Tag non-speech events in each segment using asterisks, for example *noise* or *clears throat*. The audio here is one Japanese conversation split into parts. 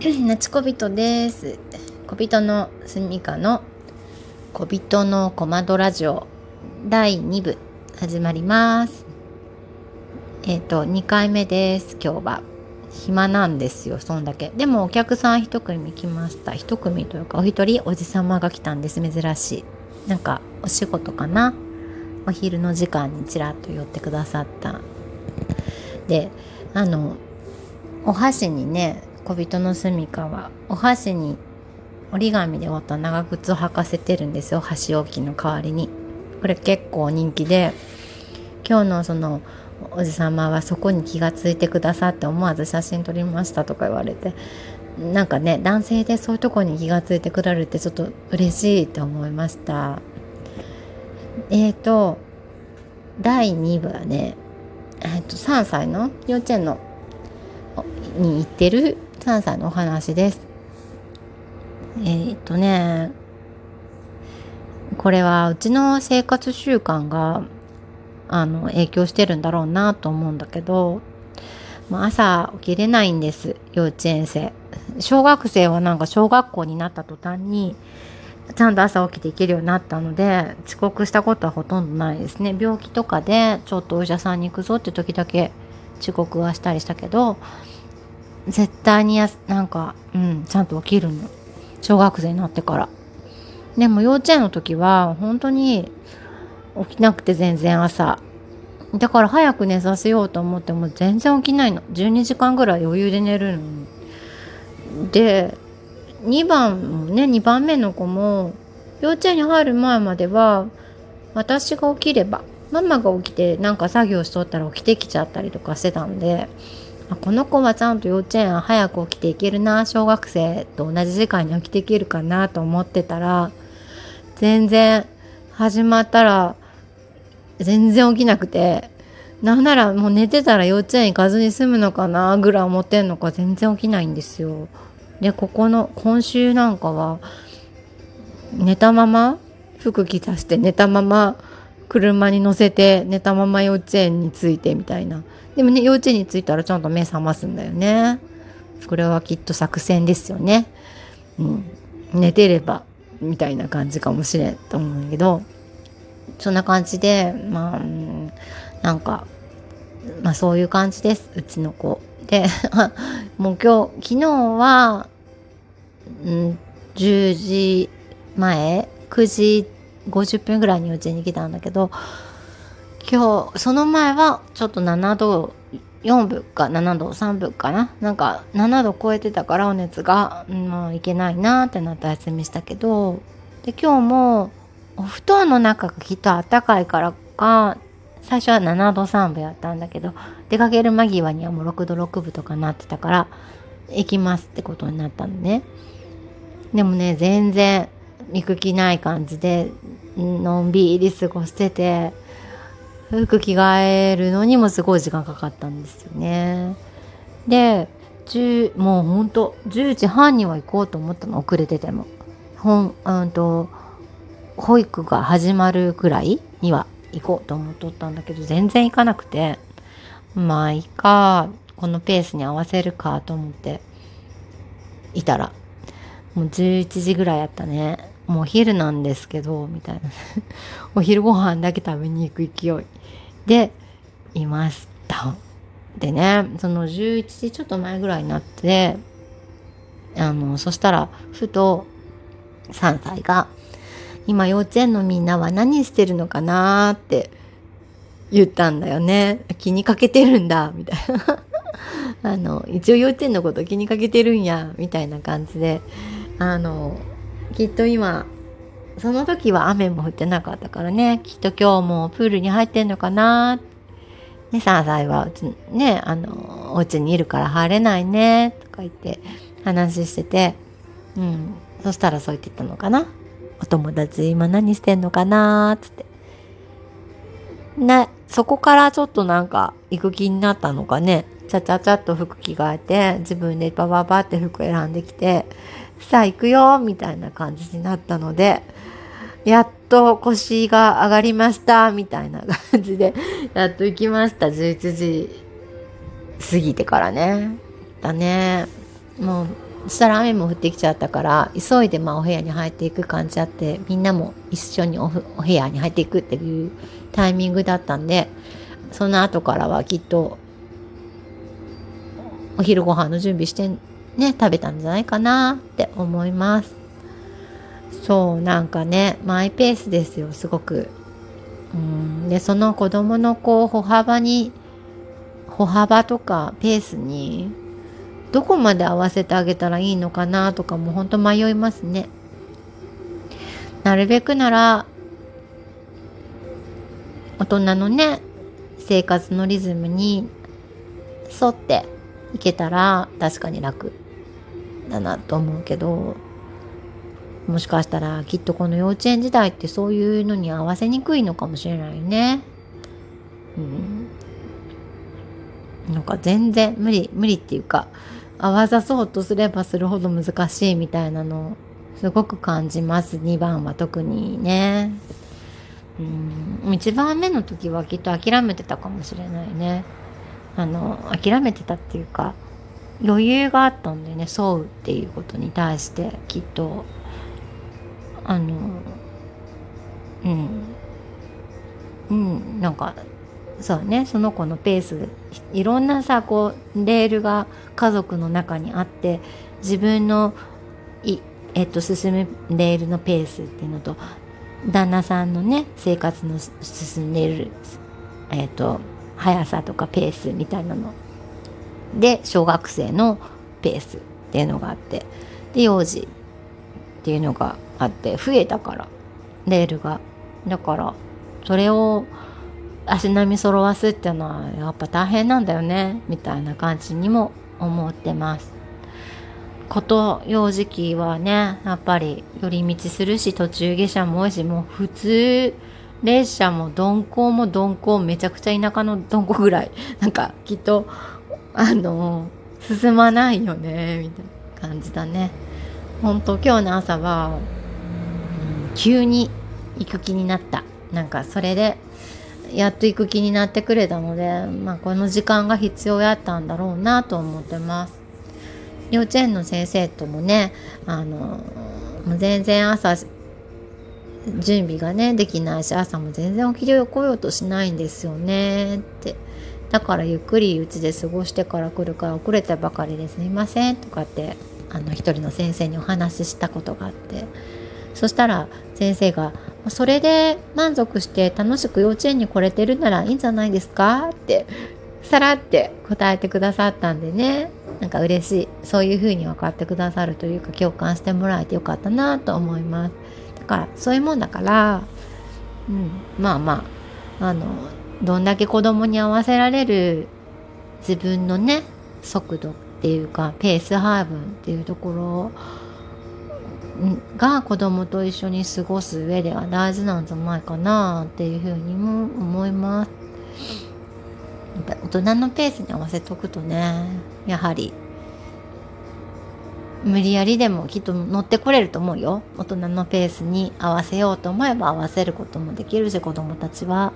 なちこびとです小人のすみかの小人のコマドラジオ。第2部始まります。えっ、ー、と2回目です。今日は暇なんですよ。そんだけ。でもお客さん一組来ました。一組というかお一人おじさまが来たんです。珍しい。なんかお仕事かな。お昼の時間にちらっと寄ってくださった。であのお箸にね小人の住みかはお箸に折り紙で折った長靴を履かせてるんですよ箸置きの代わりに。これ結構人気で今日のそのおじさまはそこに気がついてくださって思わず写真撮りましたとか言われてなんかね男性でそういうとこに気がついてくれるってちょっと嬉しいと思いました。えっ、ー、と第2部はねえ、ー、と3歳の幼稚園のに行ってる3歳のお話です。えー、っとね、これはうちの生活習慣があの影響してるんだろうなと思うんだけど、まあ、朝起きれないんです幼稚園生小学生はなんか小学校になった途端にちゃんと朝起きていけるようになったので遅刻したことはほとんどないですね病気とかでちょっとお医者さんに行くぞって時だけ遅刻はしたりしたけど絶対にやなんか、うん、ちゃんと起きるの。小学生になってから。でも幼稚園の時は本当に起きなくて全然朝。だから早く寝させようと思っても全然起きないの。12時間ぐらい余裕で寝るので2番もね2番目の子も幼稚園に入る前までは私が起きればママが起きてなんか作業しとったら起きてきちゃったりとかしてたんであこの子はちゃんと幼稚園早く起きていけるな小学生と同じ時間に起きていけるかなと思ってたら全然始まったら全然起きなくてなんならもう寝てたら幼稚園行かずに済むのかなぐらい思ってんのか全然起きないんですよ。でここの今週なんかは寝たまま服着させて寝たまま車に乗せて寝たまま幼稚園に着いてみたいな。でもね幼稚園に着いたらちゃんと目覚ますんだよね。これはきっと作戦ですよね。うん。寝てればみたいな感じかもしれんと思うんだけど。そんな感じでまあ、なんかまあそういう感じです。うちの子。で *laughs* もう今日昨日は、うん、10時前9時50分ぐらいにうちに来たんだけど今日その前はちょっと7度4分か7度3分かな？なんか7度超えてたからお熱が、もういけないなってなった休みしたけどで今日もお布団の中がきっとあったかいからか最初は7度3分やったんだけど出かける間際にはもう6度6分とかなってたから行きますってことになったのね。でもね全然行く気ない感じでのんびり過ごしてて服着替えるのにもすごい時間かかったんですよね。でもうほんと10時半には行こうと思ったの遅れてても。ほんうんと保育が始まるくらいには行こうと思っとったんだけど全然行かなくてまあいいかこのペースに合わせるかと思っていたらもう11時ぐらいやったねもうお昼なんですけど、みたいな。*laughs* お昼ご飯だけ食べに行く勢いでいました。でね、その11時ちょっと前ぐらいになって、あの、そしたら、ふと、3歳が、今幼稚園のみんなは何してるのかなって言ったんだよね。気にかけてるんだ、みたいな。*laughs* あの、一応幼稚園のこと気にかけてるんや、みたいな感じで、あの、きっと今その時は雨も降ってなかったからね。きっと今日もプールに入ってんのかな。ね3歳はうちねあのお家にいるから入れないねとか言って話してて。うん。そしたらそう言ってたのかな。お友達今何してんのかなつって。ねそこからちょっとなんか行く気になったのかね。ちゃちゃちゃっと服着替えて自分でバババって服選んできて。さあ行くよみたいな感じになったのでやっと腰が上がりましたみたいな感じでやっと行きました。11時過ぎてからね。だね。もうそしたら雨も降ってきちゃったから急いでまあお部屋に入っていく感じあってみんなも一緒にお部屋に入っていくっていうタイミングだったんでその後からはきっとお昼ご飯の準備してね食べたんじゃないかなって思います。そうなんかねマイペースですよすごく。うんでその子供のこう歩幅に歩幅とかペースにどこまで合わせてあげたらいいのかなとかも本当迷いますね。なるべくなら大人のね生活のリズムに沿っていけたら確かに楽。だなと思うけどもしかしたらきっとこの幼稚園時代ってそういうのに合わせにくいのかもしれないね。うん。なんか全然無理無理っていうか合わさそうとすればするほど難しいみたいなのすごく感じます2番は特にねうん1番目の時はきっと諦めてたかもしれないねあの諦めてたっていうか余裕があったんでね沿うっていうことに対してきっと。あのうん。うんなんかそうねその子のペースいろんなさこうレールが家族の中にあって自分のい、えっと、進むレールのペースっていうのと旦那さんのね生活の進んでいる、えっと、速さとかペースみたいなので小学生のペースっていうのがあってで幼児っていうのがあって増えたからレールがだからそれを足並み揃わすっていうのはやっぱ大変なんだよねみたいな感じにも思ってます。こと幼児期はねやっぱり寄り道するし途中下車も多いしもう普通列車も鈍行も鈍行めちゃくちゃ田舎の鈍行ぐらいなんかきっとあの進まないよねみたいな感じだね。本当今日の朝は、急に行く気になったなんかそれでやっと行く気になってくれたので、まあ、この時間が必要やったんだろうなと思ってます。幼稚園の先生ともねあの全然朝準備がねできないし朝も全然起きてこようとしないんですよねってだからゆっくりうちで過ごしてから来るから遅れてばかりですいませんとかってあの一人の先生にお話ししたことがあって。そしたら先生がそれで満足して楽しく幼稚園に来れてるならいいんじゃないですかってさらって答えてくださったんでね。なんか嬉しい。そういう風に分かってくださるというか共感してもらえてよかったなと思います。だからそういうもんだからうんまあまああのどんだけ子供に合わせられる自分のね速度っていうかペース配分っていうところが子供と一緒に過ごす上では大事なんじゃないかなっていうふうにも思います。大人のペースに合わせとくとねやはり無理やりでもきっと乗ってこれると思うよ大人のペースに合わせようと思えば合わせることもできるし子供たちは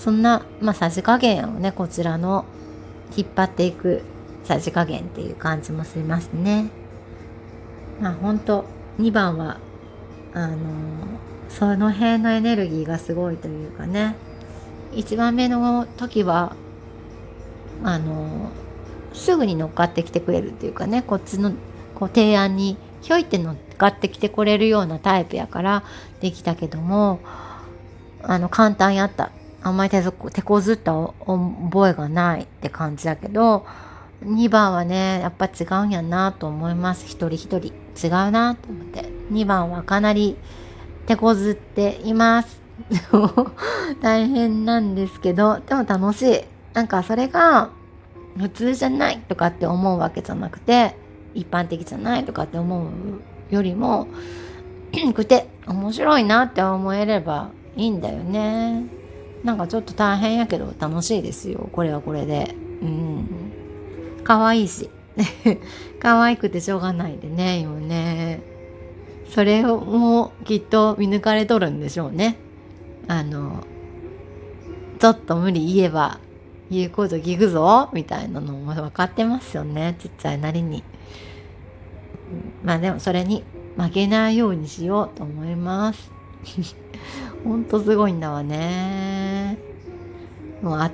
そんな、まあ、さじ加減をねこちらの引っ張っていくさじ加減っていう感じもしますね。まあ本当2番はあのその辺のエネルギーがすごいというかね1番目の時はあのすぐに乗っかってきてくれるっていうかねこっちのこう提案にひょいって乗っかってきてこれるようなタイプやからできたけどもあの簡単やったあんまり手手こずった覚えがないって感じだけど2番はねやっぱ違うんやなと思います。一人一人違うなと思って。2番はかなり手こずっています。*laughs* 大変なんですけどでも楽しい。なんかそれが普通じゃないとかって思うわけじゃなくて一般的じゃないとかって思うよりも *clears throat* くて面白いなって思えればいいんだよね。なんかちょっと大変やけど楽しいですよ。これはこれで。うん。可愛いし。*laughs* 可愛くてしょうがないでね今ね。それをもきっと見抜かれとるんでしょうね。あのちょっと無理言えば言うこと聞くぞみたいなのも分かってますよねちっちゃいなりに。まあでもそれに負けないようにしようと思います。*laughs* ほんとすごいんだわね。もうあ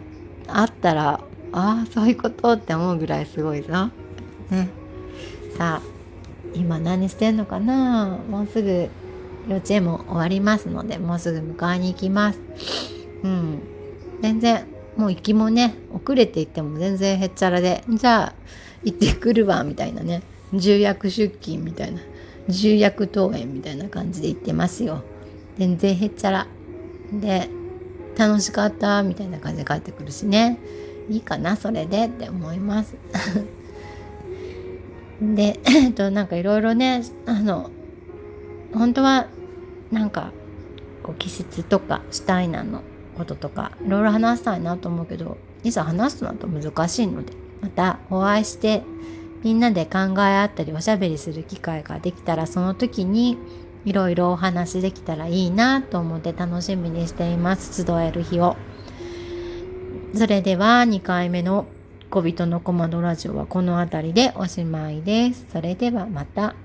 あったら、ああ、そういうことって思うぐらいすごいぞ。ね。さあ、今何してんのかな？もうすぐ幼稚園も終わりますので、もうすぐ迎えに行きます。うん。全然、もう行きもね、遅れて行っても全然へっちゃらで、じゃあ、行ってくるわ、みたいなね。重役出勤みたいな。重役登園みたいな感じで行ってますよ。全然へっちゃら。で、楽しかったみたいな感じで帰ってくるしね。いいかな、それでって思います。*laughs* で、えっと、なんかいろいろね、あの、本当は、なんか、こう、気質とか、シュタイナーのこととか、いろいろ話したいなと思うけど、いざ話すとなると難しいので、またお会いして、みんなで考え合ったりおしゃべりする機会ができたら、その時にいろいろお話できたらいいなと思って楽しみにしています。集える日を。それでは2回目の小人のコマドラジオはこの辺りでおしまいです。それではまた。